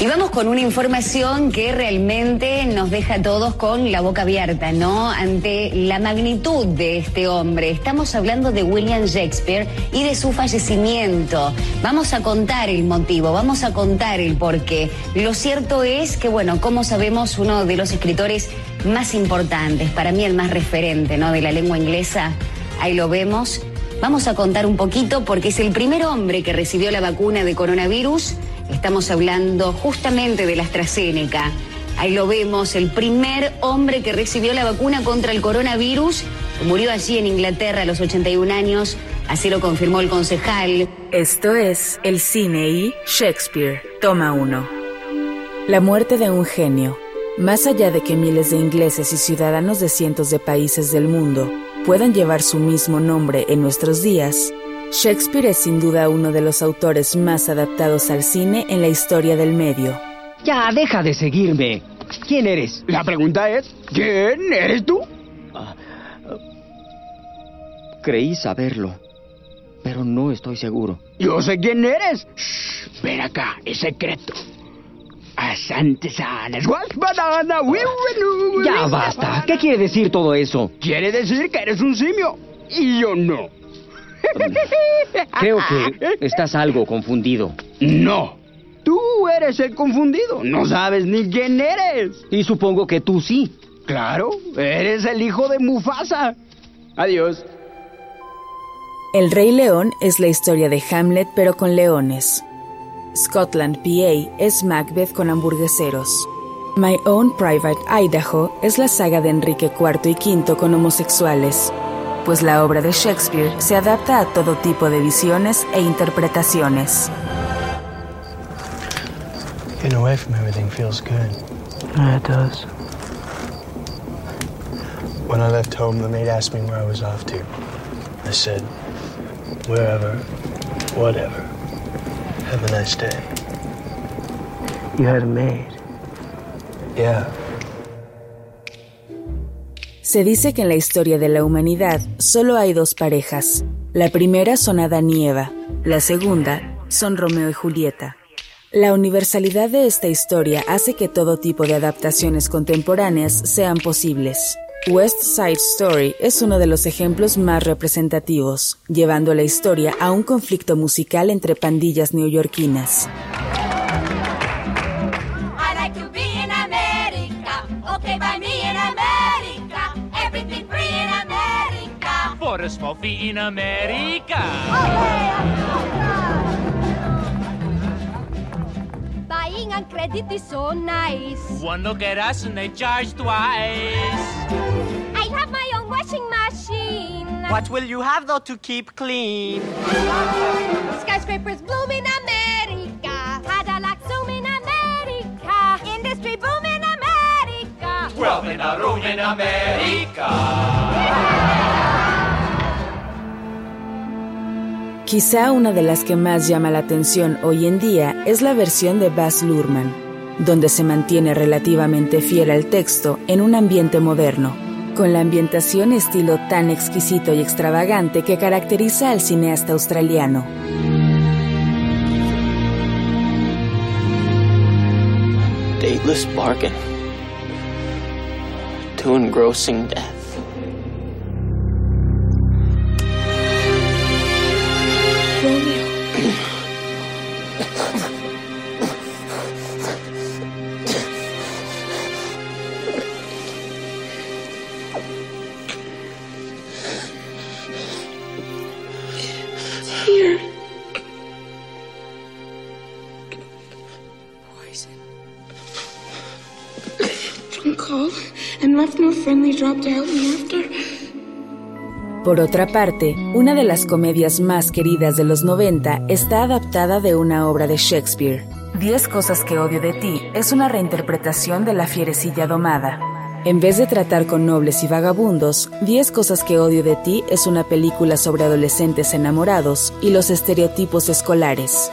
Y vamos con una información que realmente nos deja a todos con la boca abierta, ¿no? Ante la magnitud de este hombre. Estamos hablando de William Shakespeare y de su fallecimiento. Vamos a contar el motivo, vamos a contar el porqué. Lo cierto es que, bueno, como sabemos, uno de los escritores más importantes, para mí el más referente, ¿no? De la lengua inglesa, ahí lo vemos. Vamos a contar un poquito porque es el primer hombre que recibió la vacuna de coronavirus Estamos hablando justamente de la AstraZeneca. Ahí lo vemos, el primer hombre que recibió la vacuna contra el coronavirus murió allí en Inglaterra a los 81 años. Así lo confirmó el concejal. Esto es El Cine y Shakespeare, toma uno. La muerte de un genio. Más allá de que miles de ingleses y ciudadanos de cientos de países del mundo puedan llevar su mismo nombre en nuestros días, Shakespeare es sin duda uno de los autores más adaptados al cine en la historia del medio. Ya, deja de seguirme. ¿Quién eres? La pregunta es, ¿quién eres tú? Ah, creí saberlo, pero no estoy seguro. Yo sé quién eres. Shh, ven acá, es secreto. Ya basta. ¿Qué quiere decir todo eso? Quiere decir que eres un simio. Y yo no. Creo que estás algo confundido. No. Tú eres el confundido. No sabes ni quién eres. Y supongo que tú sí. Claro, eres el hijo de Mufasa. Adiós. El Rey León es la historia de Hamlet pero con leones. Scotland PA es Macbeth con hamburgueseros. My Own Private Idaho es la saga de Enrique IV y V con homosexuales pues la obra de Shakespeare se adapta a todo tipo de visiones e interpretaciones. Getting away from everything feels good. Yeah, it does. When I left home, the maid asked me where I was off to. I said, wherever, whatever. Have a nice day. You had a maid? Yeah. Se dice que en la historia de la humanidad solo hay dos parejas. La primera son Adán y Eva, la segunda son Romeo y Julieta. La universalidad de esta historia hace que todo tipo de adaptaciones contemporáneas sean posibles. West Side Story es uno de los ejemplos más representativos, llevando la historia a un conflicto musical entre pandillas neoyorquinas. For a small fee in America. Buying on credit is so nice. One look at us and they charge twice. I have my own washing machine. What will you have though to keep clean? Skyscrapers bloom in America. Cadillac zoom in America. Industry boom in America. Wealth in a room in America. Quizá una de las que más llama la atención hoy en día es la versión de Baz Luhrmann, donde se mantiene relativamente fiel al texto en un ambiente moderno, con la ambientación estilo tan exquisito y extravagante que caracteriza al cineasta australiano. Dateless bargain to Por otra parte, una de las comedias más queridas de los 90 está adaptada de una obra de Shakespeare. Diez cosas que odio de ti es una reinterpretación de La fierecilla domada. En vez de tratar con nobles y vagabundos, Diez cosas que odio de ti es una película sobre adolescentes enamorados y los estereotipos escolares.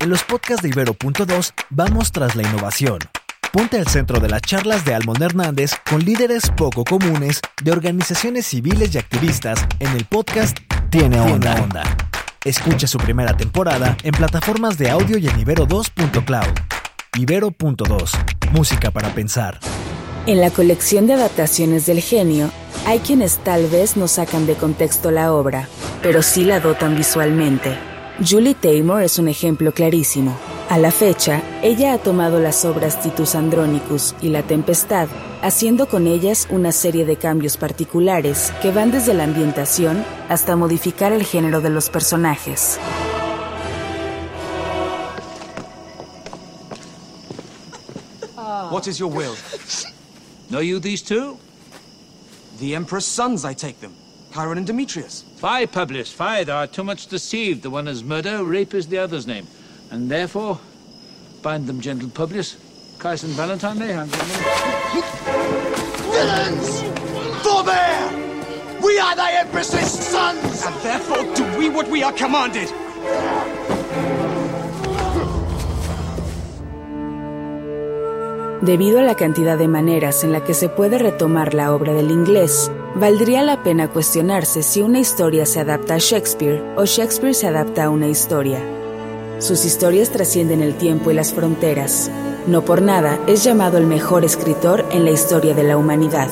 En los podcasts de Ibero.2 vamos tras la innovación. Ponte al centro de las charlas de Almond Hernández con líderes poco comunes de organizaciones civiles y activistas en el podcast Tiene Onda. Escucha su primera temporada en plataformas de audio y en ibero2.cloud. Ibero.2. Música para pensar. En la colección de adaptaciones del genio, hay quienes tal vez no sacan de contexto la obra, pero sí la dotan visualmente. Julie Taymor es un ejemplo clarísimo. A la fecha, ella ha tomado las obras Titus Andronicus y La Tempestad, haciendo con ellas una serie de cambios particulares que van desde la ambientación hasta modificar el género de los personajes. What is your will? Know you these two? The Emperor's sons, I take them. Chiron and Demetrius. Fie, Publius, fie, thou art too much deceived. The one is murder, rape is the other's name. And therefore, bind them, gentle Publius. Caius and Valentine, they hang them. Villains! Forbear! We are thy Empress's sons! And therefore do we what we are commanded! Debido a la cantidad de maneras en la que se puede retomar la obra del inglés, valdría la pena cuestionarse si una historia se adapta a Shakespeare o Shakespeare se adapta a una historia. Sus historias trascienden el tiempo y las fronteras. No por nada es llamado el mejor escritor en la historia de la humanidad.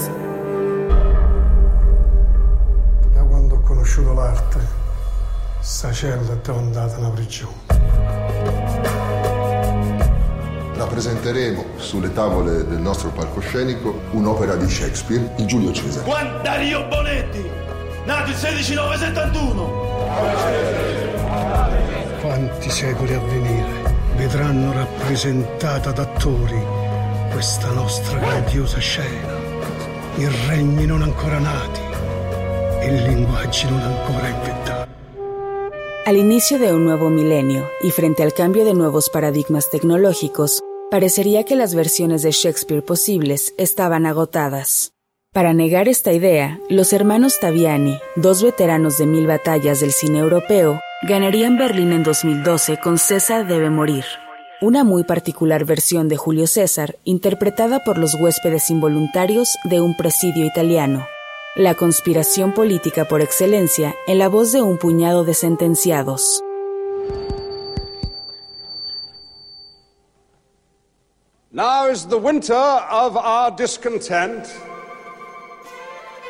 Da quando ho conosciuto l'arte, sta cella è andata una prigione. Rappresenteremo sulle tavole del nostro palcoscenico un'opera di Shakespeare, il Giulio Cesare. Juan Dario Bonetti, nato il 16 971. Quanti secoli a venire vedranno rappresentata da attori questa nostra grandiosa scena. I regni non ancora nati e linguaggi non ancora inventati. Al inicio de un nuevo milenio y frente al cambio de nuevos paradigmas tecnológicos, parecería que las versiones de Shakespeare posibles estaban agotadas. Para negar esta idea, los hermanos Taviani, dos veteranos de mil batallas del cine europeo, ganarían Berlín en 2012 con César debe morir, una muy particular versión de Julio César interpretada por los huéspedes involuntarios de un presidio italiano. La conspiración política por excelencia en la voz de un puñado de sentenciados.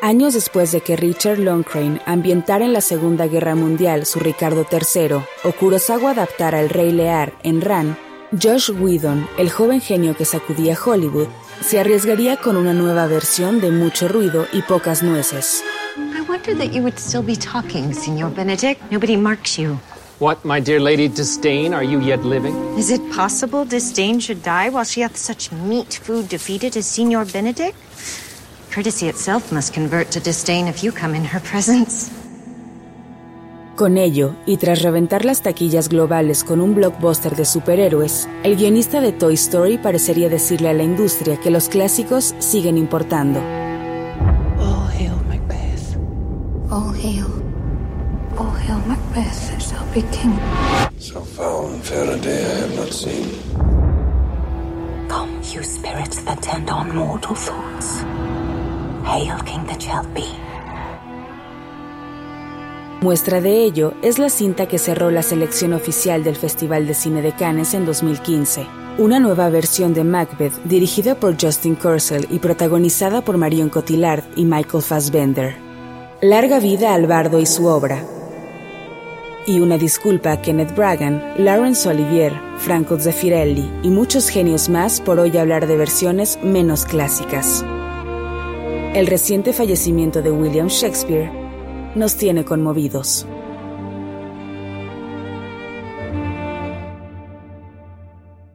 Años después de que Richard Longcrane ambientara en la Segunda Guerra Mundial su Ricardo III o Kurosawa adaptara El Rey Lear en Ran, Josh Whedon, el joven genio que sacudía Hollywood, se arriesgaría con una nueva versión de mucho ruido y pocas nueces. I wonder that you would still be talking, Signor Benedict. Nobody marks you. What, my dear lady Disdain, are you yet living? Is it possible Disdain should die while she hath such meat food defeated as Signor Benedict? Courtesy itself must convert to disdain if you come in her presence. Con ello, y tras reventar las taquillas globales con un blockbuster de superhéroes, el guionista de Toy Story parecería decirle a la industria que los clásicos siguen importando. All hail Macbeth. All hail. All hail Macbeth, shall be king. So foul and fair a day I have not seen. Come, you spirits that tend on mortal thoughts. Hail, King that shall be. Muestra de ello es la cinta que cerró la selección oficial del Festival de Cine de Cannes en 2015. Una nueva versión de Macbeth dirigida por Justin Kurzel y protagonizada por Marion Cotillard y Michael Fassbender. Larga vida al bardo y su obra. Y una disculpa a Kenneth Bragan, Laurence Olivier, Franco Zeffirelli y muchos genios más por hoy hablar de versiones menos clásicas. El reciente fallecimiento de William Shakespeare nos tiene conmovidos.